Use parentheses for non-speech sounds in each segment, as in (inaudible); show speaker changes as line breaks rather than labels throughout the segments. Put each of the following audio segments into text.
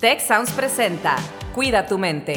Tech Sounds presenta Cuida tu mente.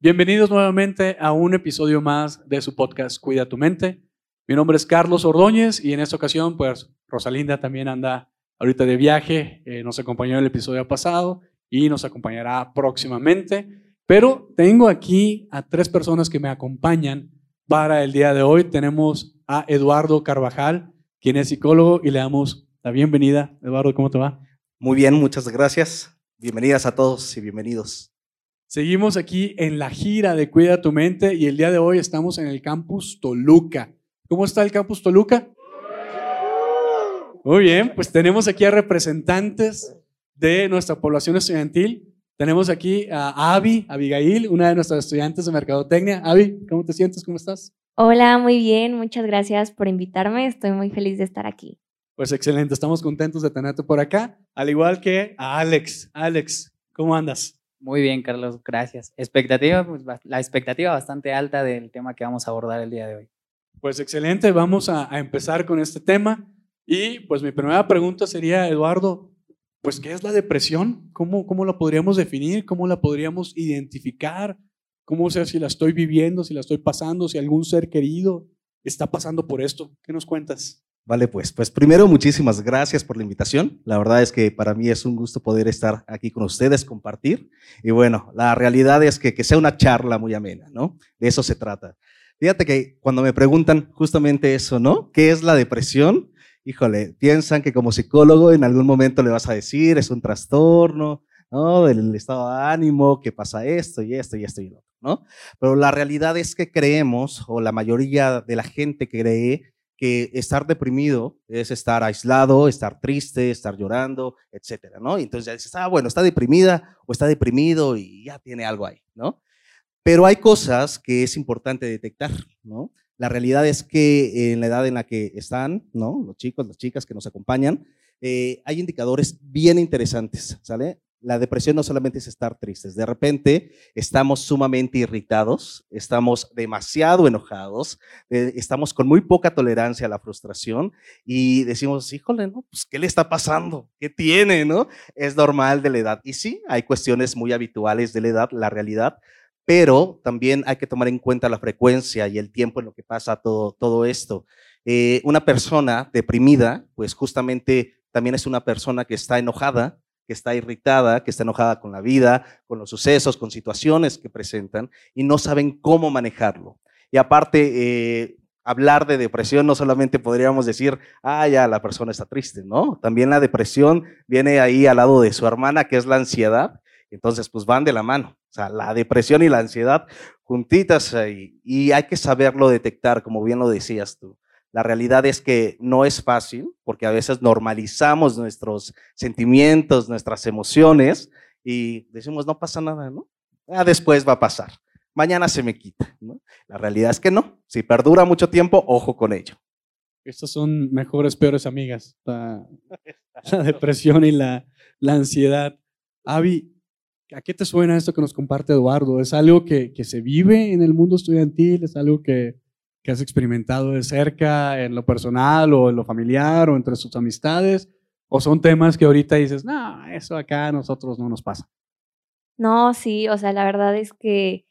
Bienvenidos nuevamente a un episodio más de su podcast Cuida tu mente. Mi nombre es Carlos Ordóñez y en esta ocasión, pues Rosalinda también anda ahorita de viaje, eh, nos acompañó en el episodio pasado y nos acompañará próximamente. Pero tengo aquí a tres personas que me acompañan para el día de hoy. Tenemos a Eduardo Carvajal, quien es psicólogo, y le damos la bienvenida. Eduardo, ¿cómo te va?
Muy bien, muchas gracias. Bienvenidas a todos y bienvenidos.
Seguimos aquí en la gira de Cuida tu mente y el día de hoy estamos en el campus Toluca. ¿Cómo está el campus Toluca? Muy bien, pues tenemos aquí a representantes de nuestra población estudiantil. Tenemos aquí a Avi, Abigail, una de nuestras estudiantes de Mercadotecnia. Avi, ¿cómo te sientes? ¿Cómo estás?
Hola, muy bien. Muchas gracias por invitarme. Estoy muy feliz de estar aquí.
Pues excelente, estamos contentos de tenerte por acá, al igual que a Alex. Alex, ¿cómo andas?
Muy bien, Carlos, gracias. Expectativa, pues, la expectativa bastante alta del tema que vamos a abordar el día de hoy.
Pues excelente, vamos a, a empezar con este tema. Y pues mi primera pregunta sería, Eduardo, pues, ¿qué es la depresión? ¿Cómo, cómo la podríamos definir? ¿Cómo la podríamos identificar? ¿Cómo sé si la estoy viviendo, si la estoy pasando, si algún ser querido está pasando por esto? ¿Qué nos cuentas?
Vale, pues, pues primero muchísimas gracias por la invitación. La verdad es que para mí es un gusto poder estar aquí con ustedes, compartir. Y bueno, la realidad es que, que sea una charla muy amena, ¿no? De eso se trata. Fíjate que cuando me preguntan justamente eso, ¿no? ¿Qué es la depresión? híjole, piensan que como psicólogo en algún momento le vas a decir, es un trastorno, ¿no? Del estado de ánimo, que pasa esto y esto y esto y lo ¿no? Pero la realidad es que creemos, o la mayoría de la gente cree, que estar deprimido es estar aislado, estar triste, estar llorando, etcétera, ¿no? Y entonces ya dices, ah, bueno, está deprimida o está deprimido y ya tiene algo ahí, ¿no? Pero hay cosas que es importante detectar, ¿no? La realidad es que en la edad en la que están, ¿no? Los chicos, las chicas que nos acompañan, eh, hay indicadores bien interesantes, ¿sale? La depresión no solamente es estar tristes, de repente estamos sumamente irritados, estamos demasiado enojados, eh, estamos con muy poca tolerancia a la frustración y decimos, híjole, ¿no? Pues, ¿qué le está pasando? ¿Qué tiene, no? Es normal de la edad. Y sí, hay cuestiones muy habituales de la edad, la realidad, pero también hay que tomar en cuenta la frecuencia y el tiempo en lo que pasa todo, todo esto. Eh, una persona deprimida, pues justamente también es una persona que está enojada, que está irritada, que está enojada con la vida, con los sucesos, con situaciones que presentan y no saben cómo manejarlo. Y aparte, eh, hablar de depresión no solamente podríamos decir, ah, ya la persona está triste, ¿no? También la depresión viene ahí al lado de su hermana, que es la ansiedad, entonces, pues van de la mano. O sea, la depresión y la ansiedad juntitas ahí. Y hay que saberlo detectar, como bien lo decías tú. La realidad es que no es fácil, porque a veces normalizamos nuestros sentimientos, nuestras emociones, y decimos, no pasa nada, ¿no? Ah, después va a pasar. Mañana se me quita, ¿no? La realidad es que no. Si perdura mucho tiempo, ojo con ello.
Estas son mejores, peores amigas, la, depresión y la, la ansiedad. Avi, ¿A qué te suena esto que nos comparte Eduardo? ¿Es algo que, se vive en el mundo estudiantil? ¿Es algo que, has experimentado de cerca en lo personal o en lo familiar o entre sus amistades? ¿O son temas que ahorita dices, no, eso acá a nosotros no nos pasa?
No, sí, o sea, la verdad es que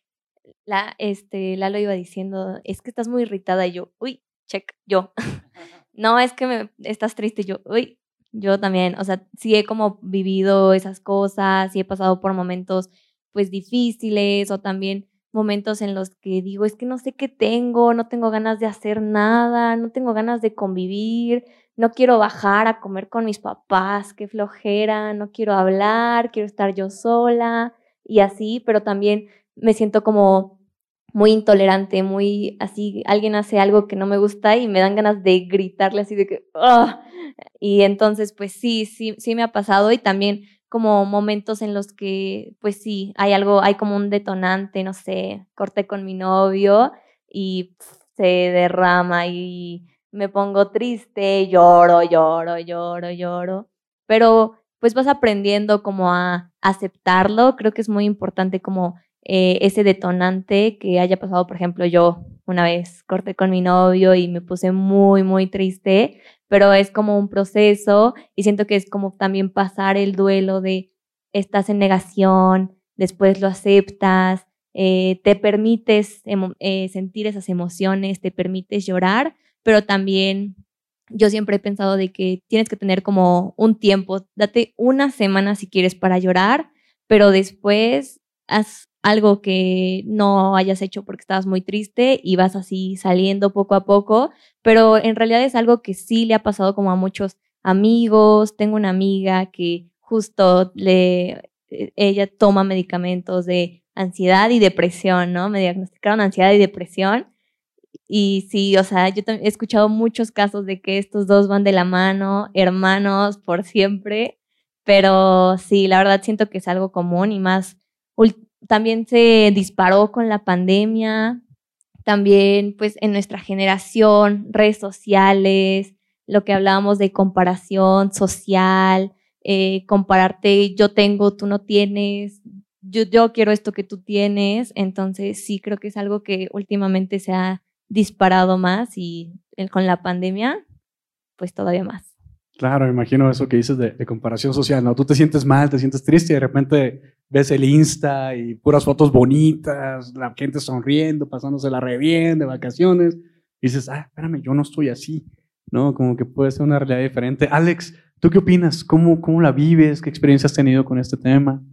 la, este, Lalo iba diciendo, es que estás muy irritada y yo, uy, check, yo. (laughs) no, es que me, estás triste y yo, uy, yo también, o sea, sí he como vivido esas cosas, sí he pasado por momentos pues difíciles o también momentos en los que digo, es que no sé qué tengo, no tengo ganas de hacer nada, no tengo ganas de convivir, no quiero bajar a comer con mis papás, qué flojera, no quiero hablar, quiero estar yo sola y así, pero también me siento como muy intolerante, muy así, alguien hace algo que no me gusta y me dan ganas de gritarle así de que. Y entonces, pues sí, sí, sí me ha pasado y también como momentos en los que, pues sí, hay algo, hay como un detonante, no sé, corté con mi novio y se derrama y me pongo triste, lloro, lloro, lloro, lloro, pero pues vas aprendiendo como a aceptarlo, creo que es muy importante como eh, ese detonante que haya pasado, por ejemplo, yo una vez corté con mi novio y me puse muy, muy triste, pero es como un proceso y siento que es como también pasar el duelo de estás en negación, después lo aceptas, eh, te permites eh, sentir esas emociones, te permites llorar, pero también yo siempre he pensado de que tienes que tener como un tiempo, date una semana si quieres para llorar, pero después haz algo que no hayas hecho porque estabas muy triste y vas así saliendo poco a poco, pero en realidad es algo que sí le ha pasado como a muchos amigos. Tengo una amiga que justo le, e, ella toma medicamentos de ansiedad y depresión, ¿no? Me diagnosticaron ansiedad y depresión. Y sí, o sea, yo he escuchado muchos casos de que estos dos van de la mano, hermanos por siempre, pero sí, la verdad siento que es algo común y más también se disparó con la pandemia, también pues en nuestra generación, redes sociales, lo que hablábamos de comparación social, eh, compararte, yo tengo, tú no tienes, yo, yo quiero esto que tú tienes, entonces sí creo que es algo que últimamente se ha disparado más y con la pandemia, pues todavía más.
Claro, me imagino eso que dices de, comparación social, ¿no? Tú te sientes mal, te sientes triste y de repente ves el Insta y puras fotos bonitas, la gente sonriendo, pasándosela re bien, de vacaciones, dices, ah, espérame, yo no estoy así, ¿no? Como que puede ser una realidad diferente. Alex, ¿tú qué opinas? ¿Cómo, cómo la vives? ¿Qué experiencia has tenido con este tema?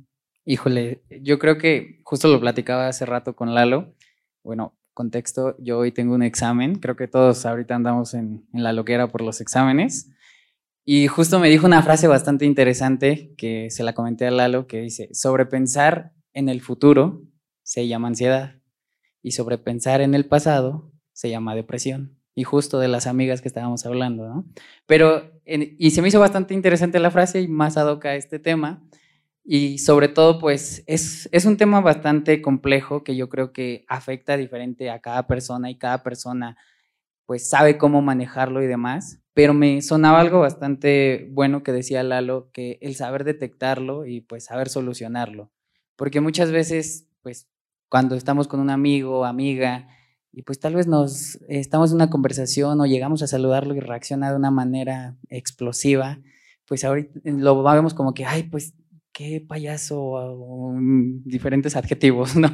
Híjole, yo creo que justo lo platicaba hace rato con Lalo. Bueno, contexto, yo hoy tengo un examen, creo que todos ahorita andamos en, en la loquera por los exámenes. Y justo me dijo una frase bastante interesante que se la comenté a Lalo, que dice, sobrepensar en el futuro se llama ansiedad y sobrepensar en el pasado se llama depresión. Y justo de las amigas que estábamos hablando, ¿no? Pero, y se me hizo bastante interesante la frase y más ad a este tema. Y sobre todo, pues, es, es un tema bastante complejo que yo creo que afecta diferente a cada persona y cada persona, pues, sabe cómo manejarlo y demás pero me sonaba algo bastante bueno que decía Lalo, que el saber detectarlo y pues saber solucionarlo. Porque muchas veces, pues cuando estamos con un amigo o amiga y pues tal vez nos estamos en una conversación o llegamos a saludarlo y reacciona de una manera explosiva, pues ahorita lo vemos como que, ay, pues qué payaso, o, diferentes adjetivos, (laughs) ¿no?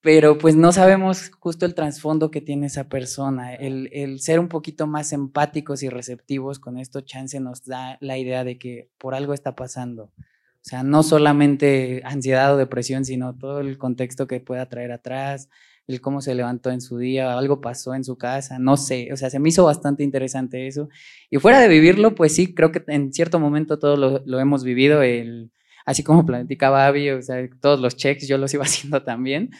Pero pues no sabemos justo el trasfondo que tiene esa persona. El, ser un poquito más empáticos y receptivos con esto, chance nos da la idea de que por algo está pasando. O sea, no solamente ansiedad o depresión, sino todo el contexto que pueda traer atrás, el cómo se levantó en su día, algo pasó en su casa, no sé, o sea, se me hizo bastante interesante eso. Y fuera de vivirlo, pues sí, creo que en cierto momento todos lo, hemos vivido, así como platicaba Abby, o sea, todos los checks yo los iba (laughs) haciendo también.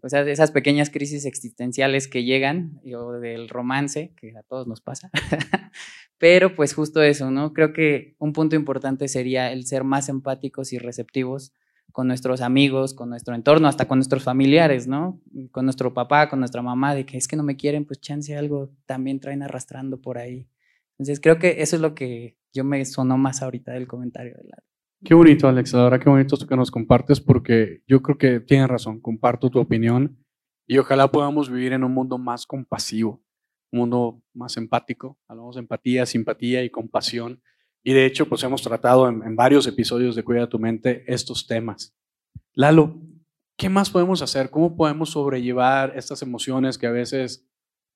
O sea, esas pequeñas crisis existenciales que llegan, o del romance, que a todos nos pasa. (laughs) Pero pues justo eso, ¿no? Creo que un punto importante sería el ser más empáticos y receptivos con nuestros amigos, con nuestro entorno, hasta con nuestros familiares, ¿no? Con nuestro papá, con nuestra mamá, de que es que no me quieren, pues chance algo también traen arrastrando por ahí. Entonces creo que eso es lo que yo me sonó más ahorita del comentario de la
Qué bonito, Alex. Ahora qué bonito esto que nos compartes porque yo creo que tienes razón. Comparto tu opinión y ojalá podamos vivir en un mundo más compasivo, un mundo más empático. Hablamos de empatía, simpatía y compasión. Y de hecho, pues hemos tratado en, varios episodios de Cuida tu mente estos temas. Lalo, ¿qué más podemos hacer? ¿Cómo podemos sobrellevar estas emociones que a veces,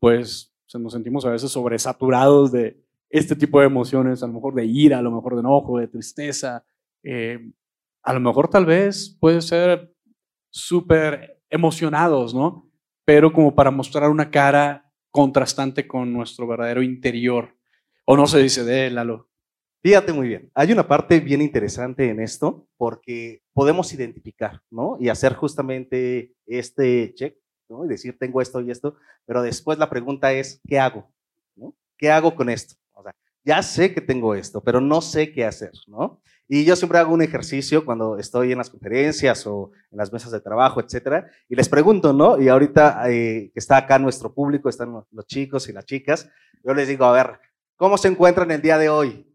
pues, nos sentimos a veces sobresaturados de este tipo de emociones, a lo mejor de ira, a lo mejor de enojo, de tristeza, eh, a lo mejor tal vez puede ser súper emocionados, ¿no? Pero como para mostrar una cara contrastante con nuestro verdadero interior. ¿O no se dice de él, Lalo?
Fíjate muy bien. Hay una parte bien interesante en esto porque podemos identificar, ¿no? Y hacer justamente este check, ¿no? Y decir, tengo esto y esto, pero después la pregunta es, ¿qué hago? ¿Qué hago con esto? O sea, ya sé que tengo esto, pero no sé qué hacer, ¿no? Y yo siempre hago un ejercicio cuando estoy en las conferencias o en las mesas de trabajo, etcétera, y les pregunto, ¿no? Y ahorita eh, que está acá nuestro público, están los chicos y las chicas, yo les digo, a ver, ¿cómo se encuentran el día de hoy?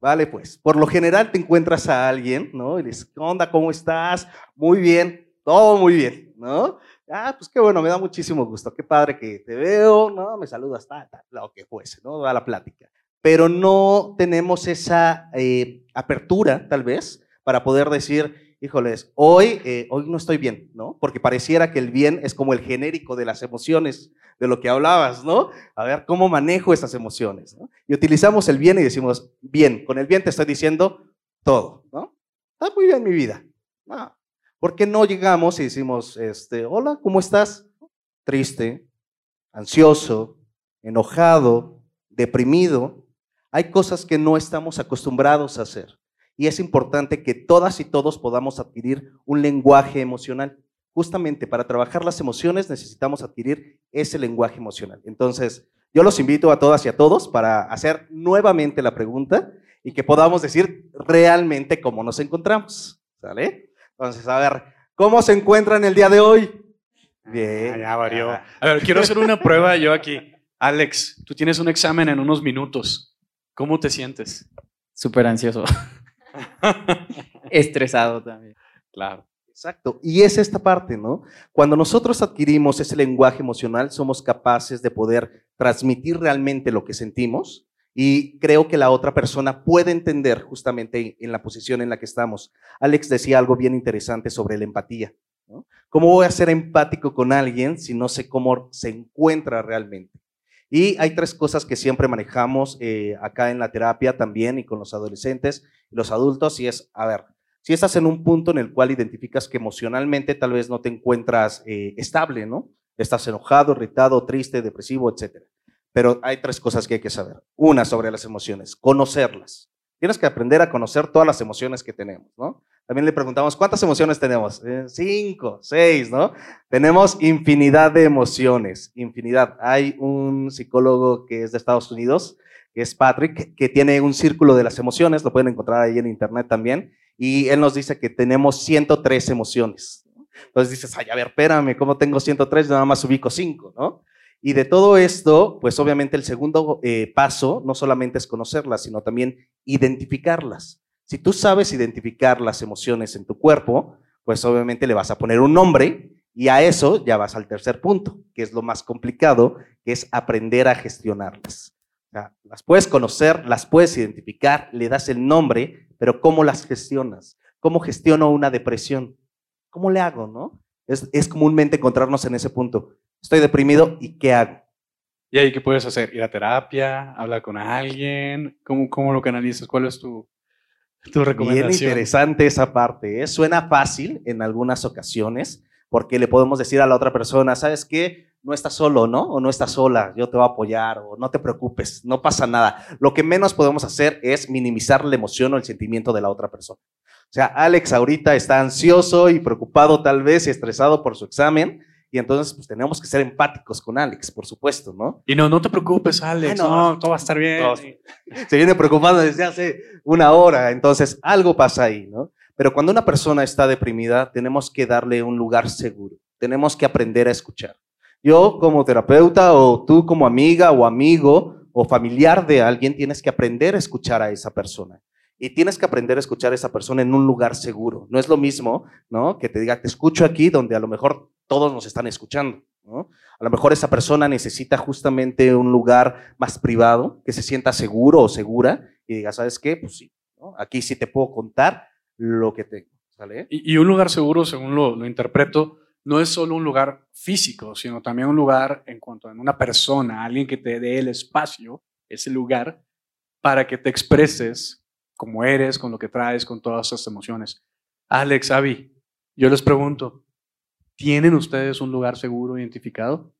Vale, pues, por lo general te encuentras a alguien, ¿no? Y dices, ¿qué onda? ¿Cómo estás? Muy bien, todo muy bien, ¿no? Ah, pues qué bueno, me da muchísimo gusto, qué padre que te veo, ¿no? Me saludas, tal, tal, lo que fuese, ¿no? Da la plática. Pero no tenemos esa eh, apertura, tal vez, para poder decir, híjoles, hoy, eh, hoy no estoy bien, ¿no? Porque pareciera que el bien es como el genérico de las emociones, de lo que hablabas, ¿no? A ver, ¿cómo manejo esas emociones? Y utilizamos el bien y decimos, bien, con el bien te estoy diciendo todo, ¿no? Está muy bien mi vida. ¿Por qué no llegamos y decimos, este, hola, ¿cómo estás? Triste, ansioso, enojado, deprimido. Hay cosas que no estamos acostumbrados a hacer. Y es importante que todas y todos podamos adquirir un lenguaje emocional. Justamente para trabajar las emociones necesitamos adquirir ese lenguaje emocional. Entonces, yo los invito a todas y a todos para hacer nuevamente la pregunta y que podamos decir realmente cómo nos encontramos. ¿Sale? Entonces, a ver, ¿cómo se encuentran el día de hoy?
Bien. Ah, ya varió. A ver, quiero hacer una prueba yo aquí. Alex, tú tienes un examen en unos minutos. ¿Cómo te sientes?
Súper ansioso. (laughs) Estresado también.
Claro.
Exacto. Y es esta parte, ¿no? Cuando nosotros adquirimos ese lenguaje emocional, somos capaces de poder transmitir realmente lo que sentimos y creo que la otra persona puede entender justamente en la posición en la que estamos. Alex decía algo bien interesante sobre la empatía. ¿no? ¿Cómo voy a ser empático con alguien si no sé cómo se encuentra realmente? Y hay tres cosas que siempre manejamos eh, acá en la terapia también y con los adolescentes los adultos, y es, a ver, si estás en un punto en el cual identificas que emocionalmente tal vez no te encuentras eh, estable, ¿no? Estás enojado, irritado, triste, depresivo, etcétera. Pero hay tres cosas que hay que saber. Una sobre las emociones, conocerlas. Tienes que aprender a conocer todas las emociones que tenemos, ¿no? También le preguntamos, ¿cuántas emociones tenemos? Eh, cinco, seis, ¿no? Tenemos infinidad de emociones, infinidad. Hay un psicólogo que es de Estados Unidos, que es Patrick, que tiene un círculo de las emociones, lo pueden encontrar ahí en internet también, y él nos dice que tenemos 103 emociones. Entonces dices, ay, a ver, espérame, ¿cómo tengo 103? Nada más ubico cinco, ¿no? Y de todo esto, pues obviamente el segundo eh, paso no solamente es conocerlas, sino también identificarlas. Si tú sabes identificar las emociones en tu cuerpo, pues obviamente le vas a poner un nombre y a eso ya vas al tercer punto, que es lo más complicado, que es aprender a gestionarlas. las puedes conocer, las puedes identificar, le das el nombre, pero ¿cómo las gestionas? ¿Cómo gestiono una depresión? ¿Cómo le hago, no? Es, comúnmente encontrarnos en ese punto estoy deprimido y ¿qué hago?
¿Y ahí qué puedes hacer? ¿Ir a terapia? ¿Hablar con alguien? ¿Cómo, cómo lo canalizas? ¿Cuál es tu, tu recomendación?
Bien interesante esa parte. ¿eh? Suena fácil en algunas ocasiones porque le podemos decir a la otra persona, ¿sabes qué? No estás solo, ¿no? O no estás sola, yo te voy a apoyar, o no te preocupes, no pasa nada. Lo que menos podemos hacer es minimizar la emoción o el sentimiento de la otra persona. O sea, Alex ahorita está ansioso y preocupado tal vez y estresado por su examen, y entonces, pues tenemos que ser empáticos con Alex, por supuesto, ¿no?
Y no, no te preocupes, Alex, no, todo va a estar bien.
se viene preocupando desde hace una hora, entonces algo pasa ahí, ¿no? Pero cuando una persona está deprimida, tenemos que darle un lugar seguro, tenemos que aprender a escuchar. Yo como terapeuta o tú como amiga o amigo o familiar de alguien, tienes que aprender a escuchar a esa persona. Y tienes que aprender a escuchar a esa persona en un lugar seguro. No es lo mismo, ¿no? Que te diga, te escucho aquí, donde a lo mejor todos nos están escuchando. A lo mejor esa persona necesita justamente un lugar más privado, que se sienta seguro o segura y diga, ¿sabes qué? Pues sí, aquí sí te puedo contar lo que tengo. ¿sale?
Y, un lugar seguro, según lo, lo, interpreto, no es solo un lugar físico, sino también un lugar en cuanto a una persona, alguien que te dé el espacio, ese lugar, para que te expreses como eres, con lo que traes, con todas esas emociones. Alex, Avi, yo les pregunto, ¿Tienen ustedes un lugar seguro identificado?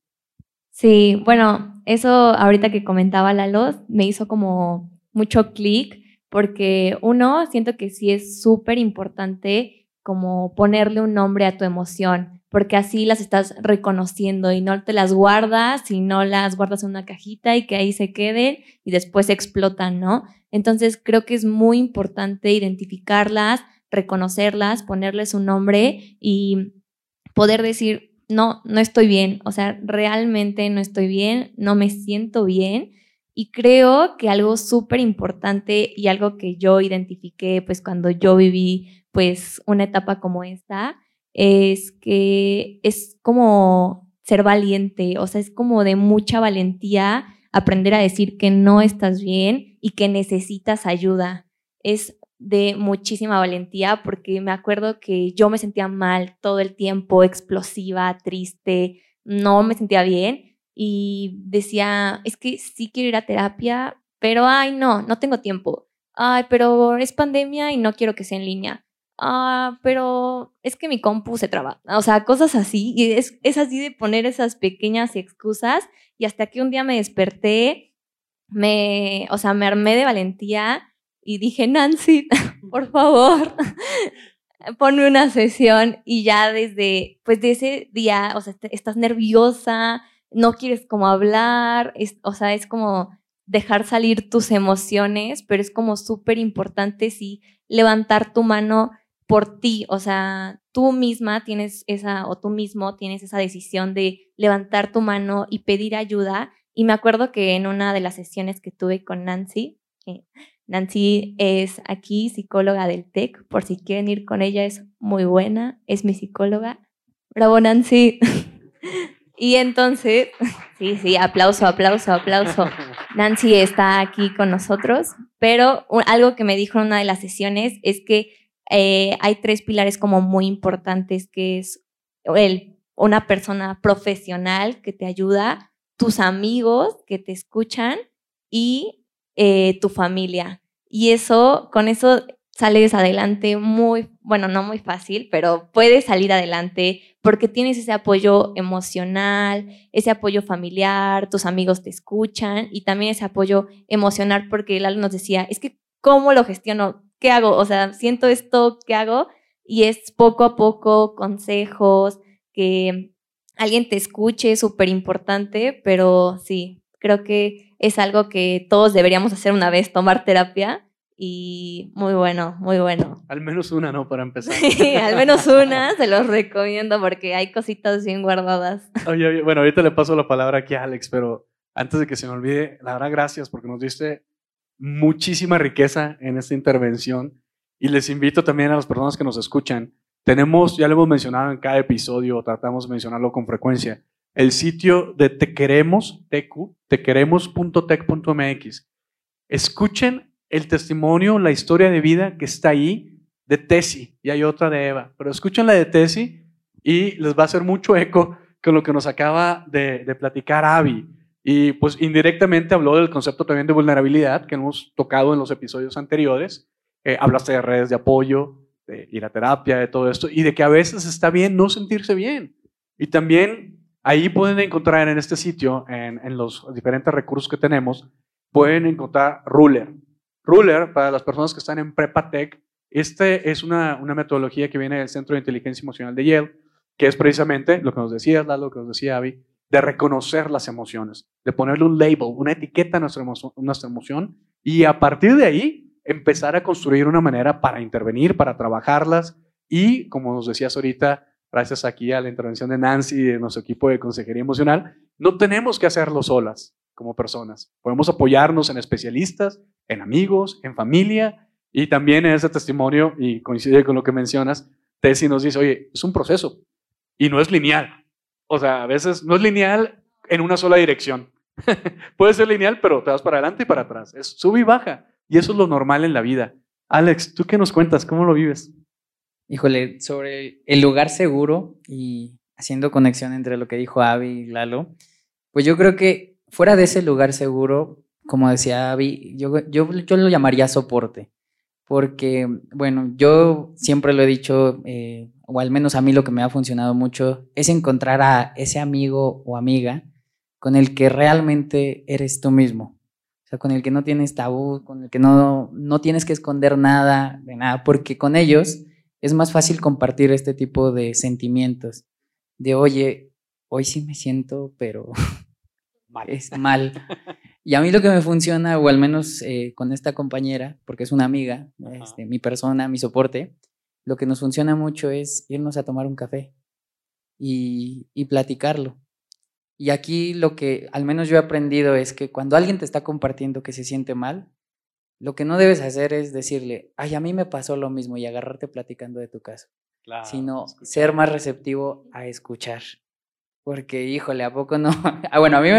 Sí, bueno, eso ahorita que comentaba Lalo me hizo como mucho clic porque uno, siento que sí es súper importante como ponerle un nombre a tu emoción, porque así las estás reconociendo y no te las guardas y no las guardas en una cajita y que ahí se queden y después explotan, ¿no? Entonces creo que es muy importante identificarlas, reconocerlas, ponerles un nombre y poder decir, no, no estoy bien, o sea, realmente no estoy bien, no me siento bien. Y creo que algo súper importante y algo que yo identifiqué, pues cuando yo viví, pues una etapa como esta, es que es como ser valiente, o sea, es como de mucha valentía aprender a decir que no estás bien y que necesitas ayuda. Es de muchísima valentía porque me acuerdo que yo me sentía mal todo el tiempo, explosiva, triste, no me sentía bien y decía, es que sí quiero ir a terapia, pero ay, no, no tengo tiempo. Ay, pero es pandemia y no quiero que sea en línea. Ah, pero es que mi compu se traba. O sea, cosas así. Y es, es así de poner esas pequeñas excusas. Y hasta que un día me desperté, me, o sea, me armé de valentía y dije, Nancy, (laughs) por favor, (laughs) ponme una sesión y ya desde, pues de ese día, o sea, estás nerviosa, no quieres como hablar, o sea, es como dejar salir tus emociones, pero es como súper importante sí levantar tu mano por ti, o sea, tú misma tienes esa, o tú mismo tienes esa decisión de levantar tu mano y pedir ayuda. Y me acuerdo que en una de las sesiones que tuve con Nancy, eh, Nancy es aquí psicóloga del TEC, por si quieren ir con ella, es muy buena, es mi psicóloga. Bravo, Nancy. (laughs) y entonces, (laughs) sí, sí, aplauso, aplauso, aplauso. (laughs) Nancy está aquí con nosotros, pero algo que me dijo en una de las sesiones es que eh, hay tres pilares como muy importantes, que es el, una persona profesional que te ayuda, tus amigos que te escuchan y eh, tu familia. Y eso, con eso sales adelante muy, bueno, no muy fácil, pero puedes salir adelante porque tienes ese apoyo emocional, ese apoyo familiar, tus amigos te escuchan y también ese apoyo emocional porque Lalo nos decía, es que ¿cómo lo gestiono? ¿Qué hago? O sea, siento esto, ¿qué hago? Y es poco a poco consejos, que alguien te escuche, es súper importante, pero sí, creo que es algo que todos deberíamos hacer una vez, tomar terapia. Y muy bueno, muy bueno.
Al menos una, ¿no? Para empezar. (laughs)
Sí, al menos (laughs) una, se los recomiendo porque hay cositas bien guardadas.
Oye, bueno, ahorita le paso la palabra aquí a Alex, pero antes de que se me olvide, la verdad, gracias porque nos diste muchísima riqueza en esta intervención. Y les invito también a las personas que nos escuchan. Tenemos, ya lo hemos mencionado en cada episodio, tratamos de mencionarlo con frecuencia, el sitio de Te Queremos, tequeremos.tech.mx. Escuchen el testimonio, la historia de vida que está ahí de Tesi y hay otra de Eva, pero escuchen la de Tesi y les va a hacer mucho eco con lo que nos acaba de, platicar Avi. Y pues indirectamente habló del concepto también de vulnerabilidad que hemos tocado en los episodios anteriores. Eh, hablaste de redes de apoyo, de ir a terapia, de todo esto, y de que a veces está bien no sentirse bien. Y también Ahí pueden encontrar en este sitio, en, los diferentes recursos que tenemos, pueden encontrar Ruler. Ruler, para las personas que están en Prepa Tech, este es una, metodología que viene del Centro de Inteligencia Emocional de Yale, que es precisamente lo que nos decía Lalo, lo que nos decía Avi, de reconocer las emociones, de ponerle un label, una etiqueta a nuestra, nuestra emoción y a partir de ahí empezar a construir una manera para intervenir, para trabajarlas y, como nos decías ahorita, gracias aquí a la intervención de Nancy y de nuestro equipo de consejería emocional, no tenemos que hacerlo solas como personas. Podemos apoyarnos en especialistas, en amigos, en familia y también en ese testimonio, y coincide con lo que mencionas, Tessie nos dice, oye, es un proceso y no es lineal. O sea, a veces no es lineal en una sola dirección. (laughs) Puede ser lineal, pero te vas para adelante y para atrás. Es sube y baja. Y eso es lo normal en la vida. Alex, ¿tú qué nos cuentas? ¿Cómo lo vives?
Híjole, sobre el lugar seguro y haciendo conexión entre lo que dijo Avi y Lalo, pues yo creo que fuera de ese lugar seguro, como decía Avi, yo, yo, yo lo llamaría soporte, porque, bueno, yo siempre lo he dicho, eh, o al menos a mí lo que me ha funcionado mucho, es encontrar a ese amigo o amiga con el que realmente eres tú mismo. O sea, con el que no tienes tabú, con el que no, no tienes que esconder nada, de nada, porque con ellos es más fácil compartir este tipo de sentimientos. De, oye, hoy sí me siento, pero (laughs) es mal. Y a mí lo que me funciona, o al menos eh, con esta compañera, porque es una amiga, este, mi persona, mi soporte, lo que nos funciona mucho es irnos a tomar un café y, y platicarlo. Y aquí lo que al menos yo he aprendido es que cuando alguien te está compartiendo que se siente mal, lo que no debes hacer es decirle, ay, a mí me pasó lo mismo y agarrarte platicando de tu caso. sino ser más receptivo a escuchar. Porque, híjole, ¿a poco no? (laughs) ah, bueno, a mí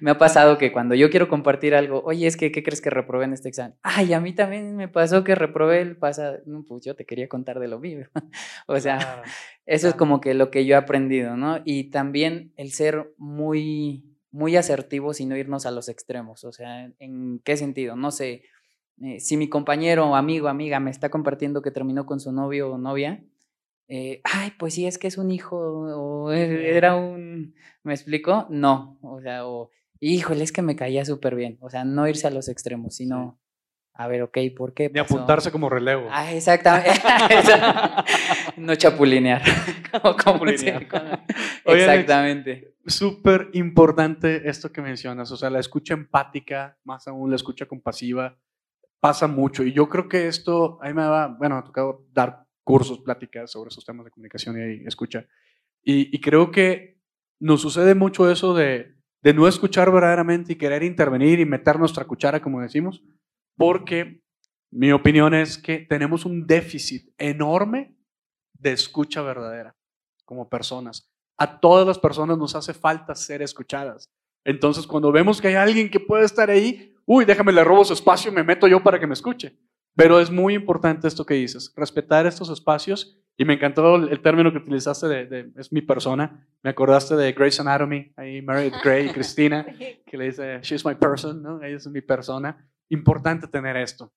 me, ha pasado que cuando yo quiero compartir algo, oye, es que, ¿qué crees que reprobé en este examen? Ay, a mí también me pasó que reprobé el pasado. No, pues yo te quería contar de lo mío. (laughs) o sea, eso es como que lo que yo he aprendido, ¿no? Y también el ser muy, muy asertivos y no irnos a los extremos. O sea, ¿en qué sentido? No sé, eh, si mi compañero, amigo, amiga me está compartiendo que terminó con su novio o novia, eh, ay, pues sí, es que es un hijo, o e, era un, ¿me explico? No, o sea, o, híjole, es que me caía súper bien, o sea, no irse a los extremos, sino, a ver, ok, ¿por qué?
Ni apuntarse como relevo.
Ah, exactamente, (laughs) no chapulinear. (laughs) (laughs) exactamente.
Súper importante esto que mencionas, o sea, la escucha empática, más aún la escucha compasiva, pasa mucho, y yo creo que esto, a mí me va, bueno, ha tocado dar cursos, pláticas sobre esos temas de comunicación y escucha. Y, creo que nos sucede mucho eso de, de, no escuchar verdaderamente y querer intervenir y meter nuestra cuchara, como decimos, porque mi opinión es que tenemos un déficit enorme de escucha verdadera como personas. A todas las personas nos hace falta ser escuchadas. Entonces, cuando vemos que hay alguien que puede estar ahí, uy, déjame, le robo su espacio y me meto yo para que me escuche. Pero es muy importante esto que dices, respetar estos espacios. Y me encantó el, término que utilizaste de, es mi persona. Me acordaste de Grey's Anatomy, ahí Meredith Grey y (laughs) Cristina, que le dice, she's my person, ¿no? Ella es mi persona. Importante tener esto.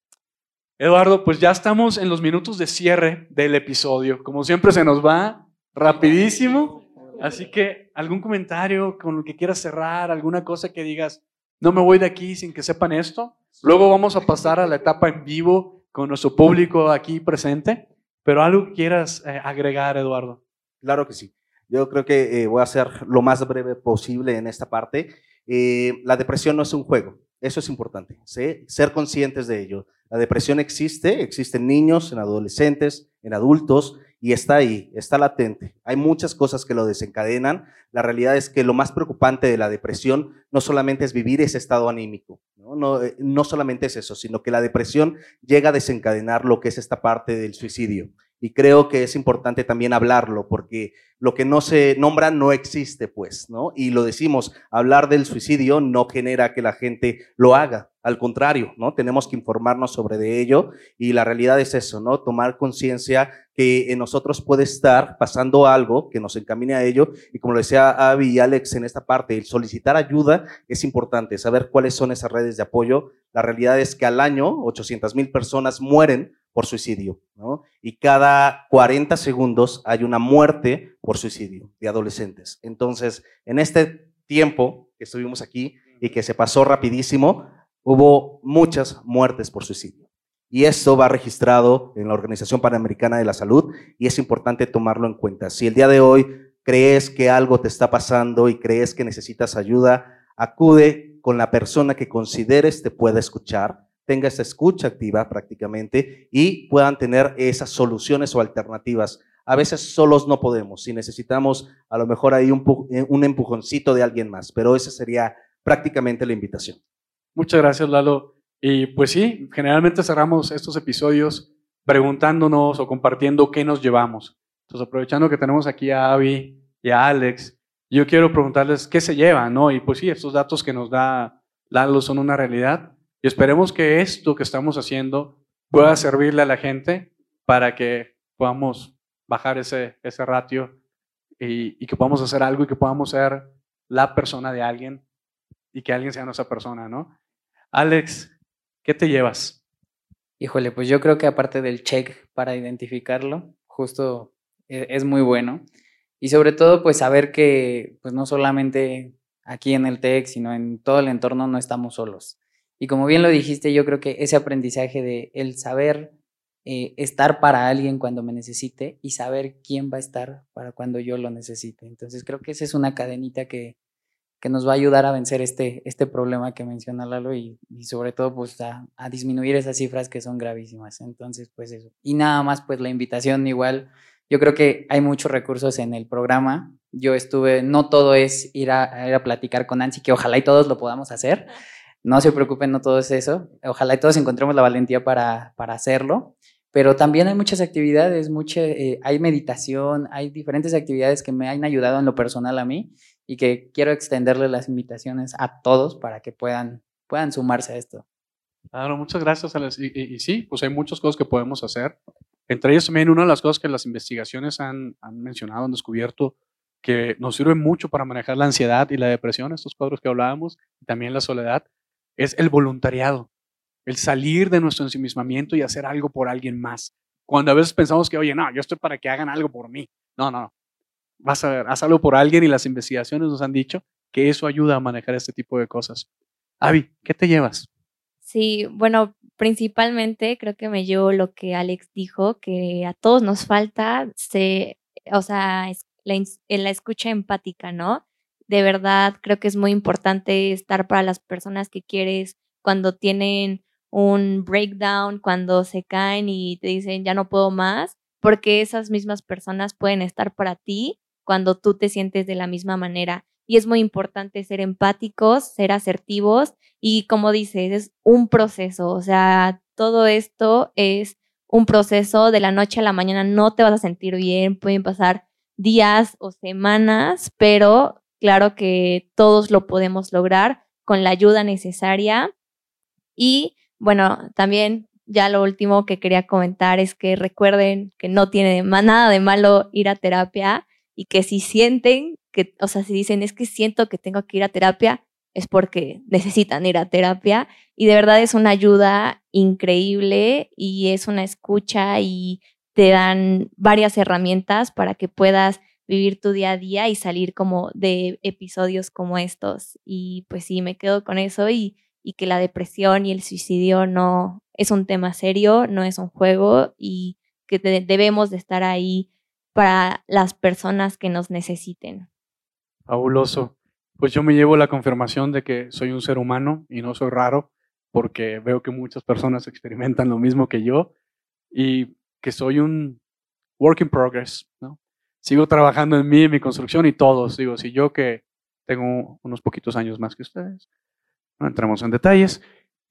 Eduardo, pues ya estamos en los minutos de cierre del episodio. Como siempre se nos va rapidísimo. Así que algún comentario con el que quieras cerrar, alguna cosa que digas, no me voy de aquí sin que sepan esto. Luego vamos a pasar a la etapa en vivo con nuestro público aquí presente. Pero algo quieras eh, agregar, Eduardo.
Claro que sí. Yo creo que eh, voy a ser lo más breve posible en esta parte. Eh, la depresión no es un juego, eso es importante, ser conscientes de ello. La depresión existe, existe en niños, en adolescentes, en adultos, y está ahí, está latente. Hay muchas cosas que lo desencadenan. La realidad es que lo más preocupante de la depresión no solamente es vivir ese estado anímico, ¿no? No, eh, solamente es eso, sino que la depresión llega a desencadenar lo que es esta parte del suicidio. Y creo que es importante también hablarlo, porque lo que no se nombra no existe, pues, ¿no? Y lo decimos, hablar del suicidio no genera que la gente lo haga. Al contrario, ¿no? Tenemos que informarnos sobre de ello y la realidad es eso, ¿no? Tomar conciencia que en nosotros puede estar pasando algo que nos encamine a ello y como lo decía Avi y Alex en esta parte, el solicitar ayuda es importante, saber cuáles son esas redes de apoyo. La realidad es que al año 800 mil personas mueren por suicidio, ¿no? Y cada 40 segundos hay una muerte por suicidio de adolescentes. Entonces, en este tiempo que estuvimos aquí y que se pasó rapidísimo, hubo muchas muertes por suicidio. Y esto va registrado en la Organización Panamericana de la Salud y es importante tomarlo en cuenta. Si el día de hoy crees que algo te está pasando y crees que necesitas ayuda, acude con la persona que consideres te pueda escuchar, tenga esa escucha activa prácticamente y puedan tener esas soluciones o alternativas. A veces solos no podemos y necesitamos a lo mejor ahí un, un empujoncito de alguien más, pero esa sería prácticamente la invitación.
Muchas gracias, Lalo. Y pues sí, generalmente cerramos estos episodios preguntándonos o compartiendo qué nos llevamos. Entonces, aprovechando que tenemos aquí a Avi y a Alex, yo quiero preguntarles qué se llevan, ¿no? Y pues sí, estos datos que nos da Lalo son una realidad. Y esperemos que esto que estamos haciendo pueda servirle a la gente para que podamos bajar ese, ese ratio y, y que podamos hacer algo y que podamos ser la persona de alguien y que alguien sea nuestra persona, ¿no? Alex, ¿qué te llevas?
Híjole, pues yo creo que aparte del check para identificarlo, justo e, es muy bueno. Y sobre todo, pues saber que pues no solamente aquí en el TEC, sino en todo el entorno no estamos solos. Y como bien lo dijiste, yo creo que ese aprendizaje de el saber eh, estar para alguien cuando me necesite y saber quién va a estar para cuando yo lo necesite. Entonces creo que esa es una cadenita que, que nos va a ayudar a vencer este, este problema que menciona Lalo y, sobre todo pues a, disminuir esas cifras que son gravísimas. Entonces pues eso. Y nada más pues la invitación igual. Yo creo que hay muchos recursos en el programa. Yo estuve, no todo es ir a, ir a platicar con Nancy, que ojalá y todos lo podamos hacer. No se preocupen, no todo es eso. Ojalá todos encontremos la valentía para, para hacerlo pero también hay muchas actividades, mucha, eh, hay meditación, hay diferentes actividades que me han ayudado en lo personal a mí y que quiero extenderle las invitaciones a todos para que puedan, puedan sumarse a esto.
Claro, muchas gracias, Alex. Y, y, sí, pues hay muchas cosas que podemos hacer. Entre ellas también una de las cosas que las investigaciones han, han mencionado, han descubierto, que nos sirve mucho para manejar la ansiedad y la depresión, estos cuadros que hablábamos, y también la soledad, es el voluntariado el salir de nuestro ensimismamiento y hacer algo por alguien más. Cuando a veces pensamos que, oye, no, yo estoy para que hagan algo por mí. No, no, no. Vas a ver, haz algo por alguien y las investigaciones nos han dicho que eso ayuda a manejar este tipo de cosas. Avi, ¿qué te llevas?
Sí, bueno, principalmente creo que me llevo lo que Alex dijo, que a todos nos falta, se, o sea, la, la escucha empática, ¿no? De verdad, creo que es muy importante estar para las personas que quieres cuando tienen un breakdown cuando se caen y te dicen ya no puedo más, porque esas mismas personas pueden estar para ti cuando tú te sientes de la misma manera. Y es muy importante ser empáticos, ser asertivos y como dices, es un proceso, o sea, todo esto es un proceso de la noche a la mañana, no te vas a sentir bien, pueden pasar días o semanas, pero claro que todos lo podemos lograr con la ayuda necesaria. Y bueno, también ya lo último que quería comentar es que recuerden que no tiene nada de malo ir a terapia y que si sienten que, o sea, si dicen es que siento que tengo que ir a terapia, es porque necesitan ir a terapia. Y de verdad es una ayuda increíble y es una escucha y te dan varias herramientas para que puedas vivir tu día a día y salir como de episodios como estos. Y pues sí, me quedo con eso y y que la depresión y el suicidio no es un tema serio, no es un juego y que debemos de estar ahí para las personas que nos necesiten.
Fabuloso. Pues yo me llevo la confirmación de que soy un ser humano y no soy raro, porque veo que muchas personas experimentan lo mismo que yo y que soy un work in progress, ¿no? Sigo trabajando en mí, en mi construcción y todos. Digo, si yo que tengo unos poquitos años más que ustedes, no entramos en detalles,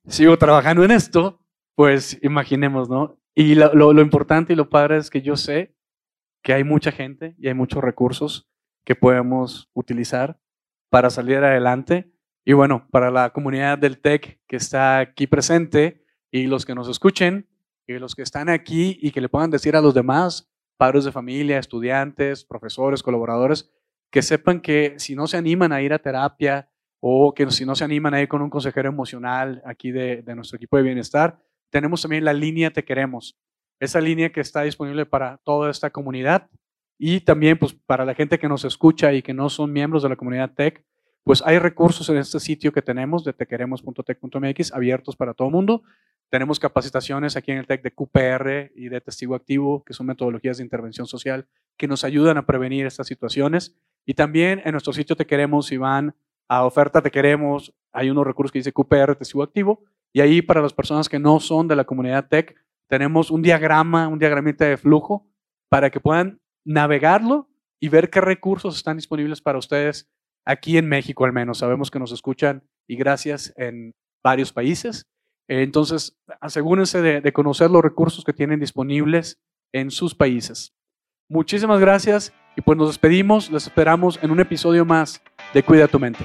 sigo trabajando en esto, pues imaginemos, ¿no? Y lo, importante y lo padre es que yo sé que hay mucha gente y hay muchos recursos que podemos utilizar para salir adelante. Y bueno, para la comunidad del TEC que está aquí presente y los que nos escuchen y los que están aquí y que le puedan decir a los demás, padres de familia, estudiantes, profesores, colaboradores, que sepan que si no se animan a ir a terapia, o que si no se animan a ir con un consejero emocional aquí de, nuestro equipo de bienestar, tenemos también la línea Te Queremos, esa línea que está disponible para toda esta comunidad y también pues para la gente que nos escucha y que no son miembros de la comunidad Tech, pues hay recursos en este sitio que tenemos de tequeremos.tech.mx abiertos para todo el mundo. Tenemos capacitaciones aquí en el TEC de QPR y de testigo activo, que son metodologías de intervención social que nos ayudan a prevenir estas situaciones. Y también en nuestro sitio Te Queremos, si van a oferta te queremos, hay unos recursos que dice QPR testigo activo, y ahí para las personas que no son de la comunidad tech, tenemos un diagrama, un diagramita de flujo para que puedan navegarlo y ver qué recursos están disponibles para ustedes aquí en México al menos. Sabemos que nos escuchan y gracias en varios países. Entonces, asegúrense de, conocer los recursos que tienen disponibles en sus países. Muchísimas gracias y pues nos despedimos. Les esperamos en un episodio más de Cuida tu mente.